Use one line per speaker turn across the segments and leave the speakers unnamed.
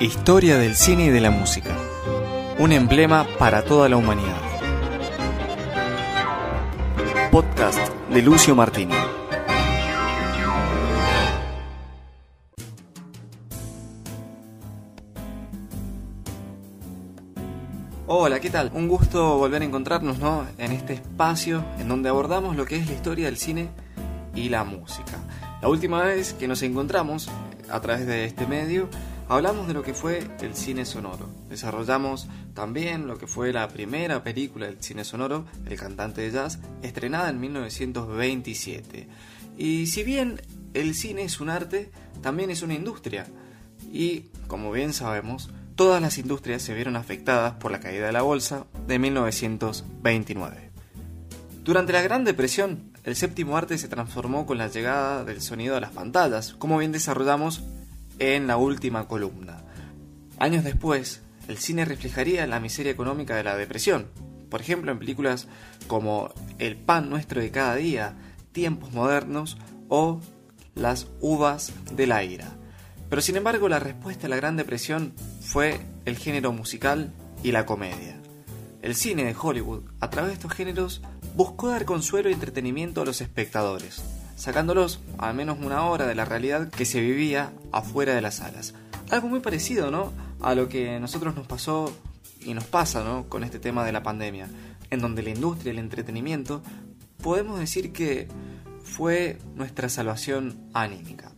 Historia del cine y de la música. Un emblema para toda la humanidad. Podcast de Lucio Martini. Hola, ¿qué tal? Un gusto volver a encontrarnos ¿no? en este espacio en donde abordamos lo que es la historia del cine y la música. La última vez que nos encontramos a través de este medio Hablamos de lo que fue el cine sonoro. Desarrollamos también lo que fue la primera película del cine sonoro, El cantante de jazz, estrenada en 1927. Y si bien el cine es un arte, también es una industria. Y, como bien sabemos, todas las industrias se vieron afectadas por la caída de la bolsa de 1929. Durante la Gran Depresión, el séptimo arte se transformó con la llegada del sonido a las pantallas, como bien desarrollamos en la última columna. Años después, el cine reflejaría la miseria económica de la depresión, por ejemplo en películas como El pan nuestro de cada día, Tiempos modernos o Las uvas de la ira. Pero sin embargo la respuesta a la Gran Depresión fue el género musical y la comedia. El cine de Hollywood, a través de estos géneros, buscó dar consuelo y entretenimiento a los espectadores, sacándolos al menos una hora de la realidad que se vivía afuera de las salas. Algo muy parecido, ¿no? A lo que a nosotros nos pasó y nos pasa, ¿no? Con este tema de la pandemia, en donde la industria el entretenimiento podemos decir que fue nuestra salvación anímica.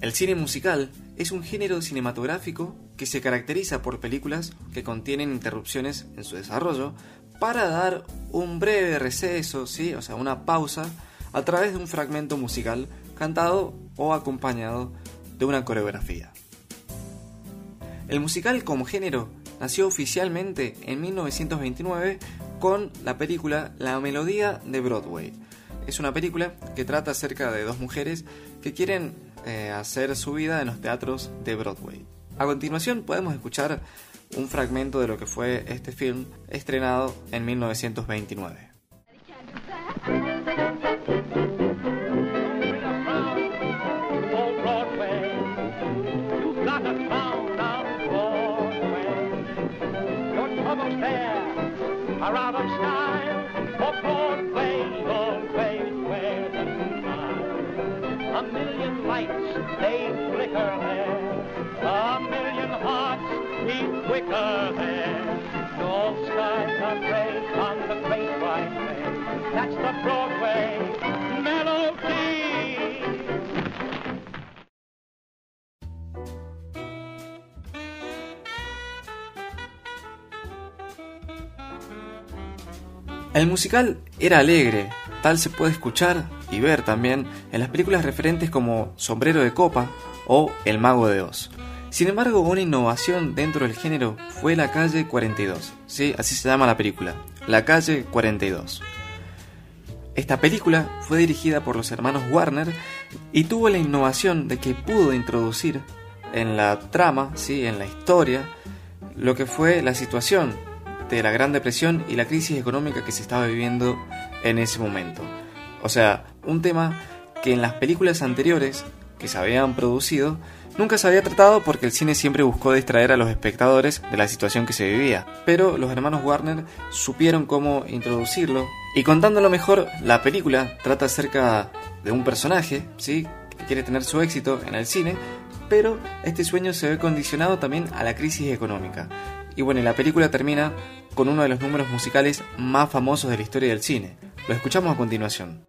El cine musical es un género cinematográfico que se caracteriza por películas que contienen interrupciones en su desarrollo para dar un breve receso, ¿sí? o sea, una pausa a través de un fragmento musical cantado o acompañado de una coreografía. El musical como género nació oficialmente en 1929 con la película La Melodía de Broadway. Es una película que trata acerca de dos mujeres que quieren eh, hacer su vida en los teatros de Broadway. A continuación podemos escuchar un fragmento de lo que fue este film estrenado en 1929. are out of El musical era alegre, tal se puede escuchar y ver también en las películas referentes como Sombrero de Copa o El Mago de Oz. Sin embargo, una innovación dentro del género fue La Calle 42, ¿sí? así se llama la película, La Calle 42. Esta película fue dirigida por los hermanos Warner y tuvo la innovación de que pudo introducir en la trama, ¿sí? en la historia, lo que fue la situación de la Gran Depresión y la crisis económica que se estaba viviendo en ese momento. O sea, un tema que en las películas anteriores que se habían producido nunca se había tratado porque el cine siempre buscó distraer a los espectadores de la situación que se vivía. Pero los hermanos Warner supieron cómo introducirlo y contándolo mejor, la película trata acerca de un personaje, ¿sí? que quiere tener su éxito en el cine, pero este sueño se ve condicionado también a la crisis económica. Y bueno, la película termina con uno de los números musicales más famosos de la historia del cine. Lo escuchamos a continuación.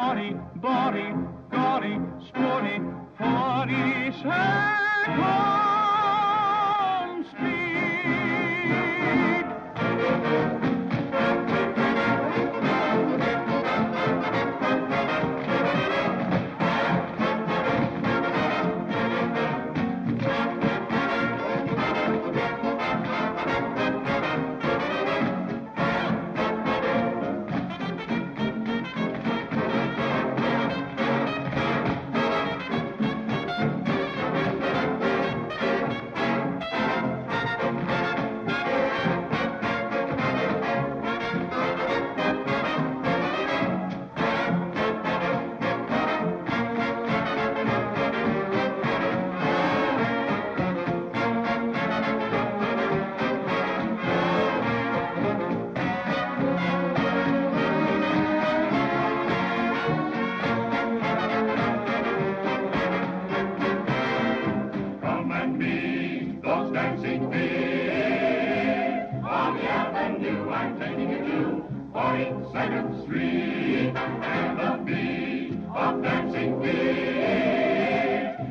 naughty, body, gaudy, sporty, forty seconds. 42nd Street. And the beat of dancing feet.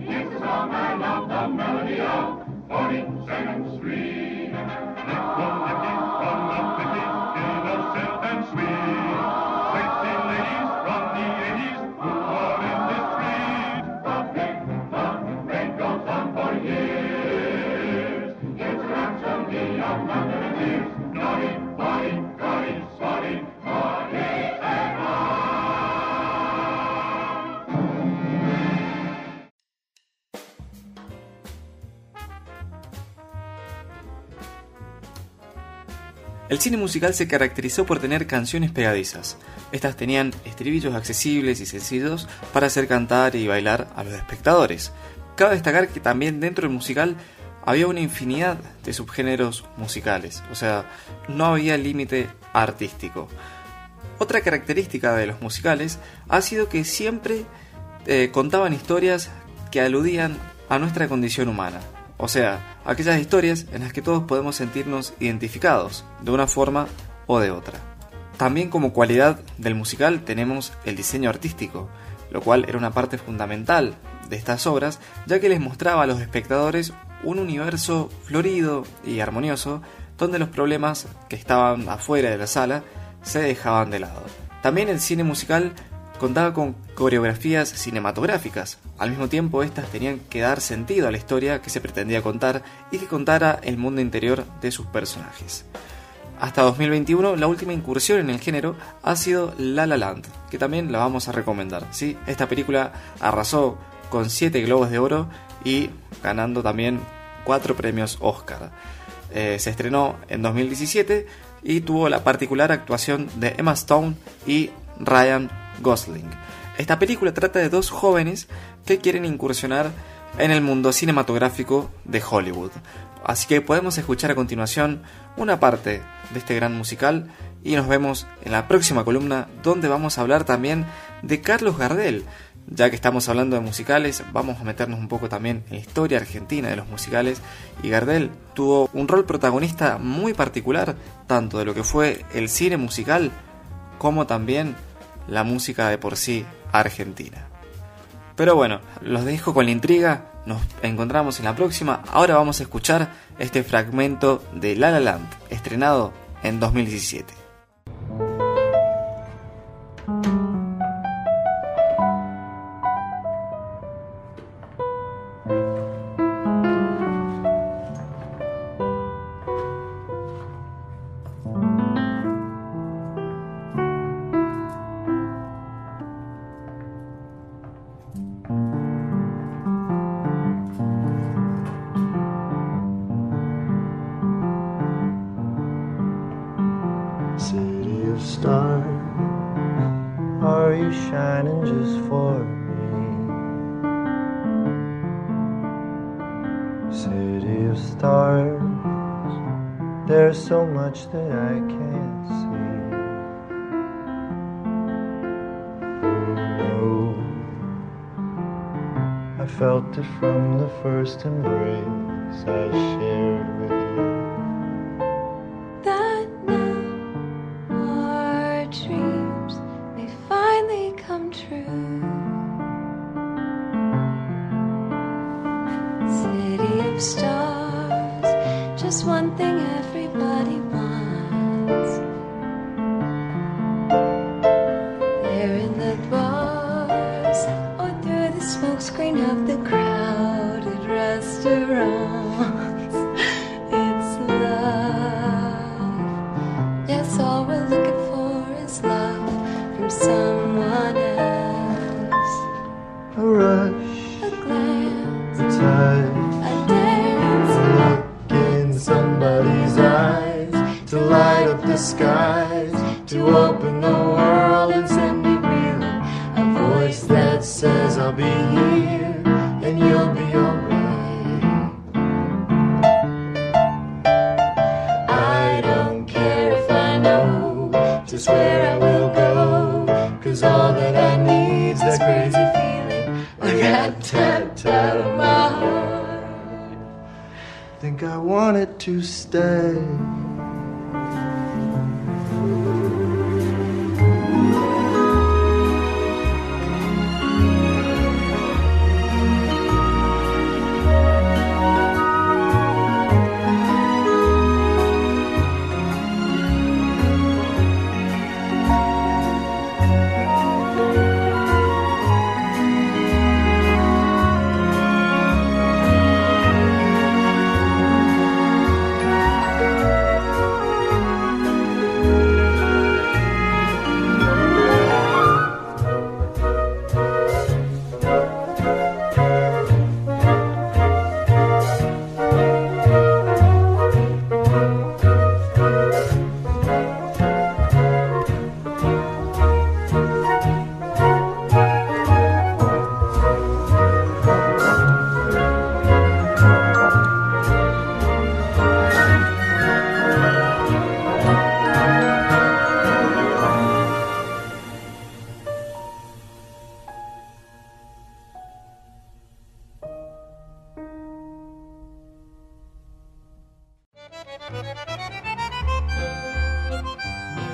It's the song I love, the melody of 42nd Street. Ladies, from the 50s, innocent and sweet. Sexy ladies from the 80s who are in this street. The big fun rain goes on for years. It's Rhapsody of
El cine musical se caracterizó por tener canciones pegadizas. Estas tenían estribillos accesibles y sencillos para hacer cantar y bailar a los espectadores. Cabe destacar que también dentro del musical había una infinidad de subgéneros musicales, o sea, no había límite artístico. Otra característica de los musicales ha sido que siempre eh, contaban historias que aludían a nuestra condición humana. O sea, aquellas historias en las que todos podemos sentirnos identificados, de una forma o de otra. También como cualidad del musical tenemos el diseño artístico, lo cual era una parte fundamental de estas obras, ya que les mostraba a los espectadores un universo florido y armonioso, donde los problemas que estaban afuera de la sala se dejaban de lado. También el cine musical contaba con coreografías cinematográficas. Al mismo tiempo, estas tenían que dar sentido a la historia que se pretendía contar y que contara el mundo interior de sus personajes. Hasta 2021, la última incursión en el género ha sido La La Land, que también la vamos a recomendar. ¿sí? Esta película arrasó con 7 globos de oro y ganando también 4 premios Oscar. Eh, se estrenó en 2017 y tuvo la particular actuación de Emma Stone y Ryan Gosling. Esta película trata de dos jóvenes que quieren incursionar en el mundo cinematográfico de Hollywood. Así que podemos escuchar a continuación una parte de este gran musical y nos vemos en la próxima columna donde vamos a hablar también de Carlos Gardel. Ya que estamos hablando de musicales, vamos a meternos un poco también en la historia argentina de los musicales y Gardel tuvo un rol protagonista muy particular, tanto de lo que fue el cine musical como también la música de por sí argentina. Pero bueno, los dejo con la intriga, nos encontramos en la próxima, ahora vamos a escuchar este fragmento de La La Land, estrenado en 2017.
City of stars, are you shining just for me? City of stars, there's so much that I can't see. Felt it from the first embrace I shared with you.
that now our dreams may finally come true. City of stars, just one thing everybody
says I'll be here and you'll be alright. I don't care if I know just where I will go, cause all that I need's that crazy feeling, a rat tat tat on my heart. think I wanted to stay.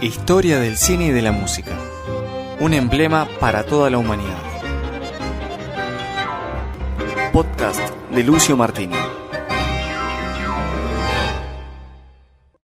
Historia del cine y de la música. Un emblema para toda la humanidad. Podcast de Lucio Martini.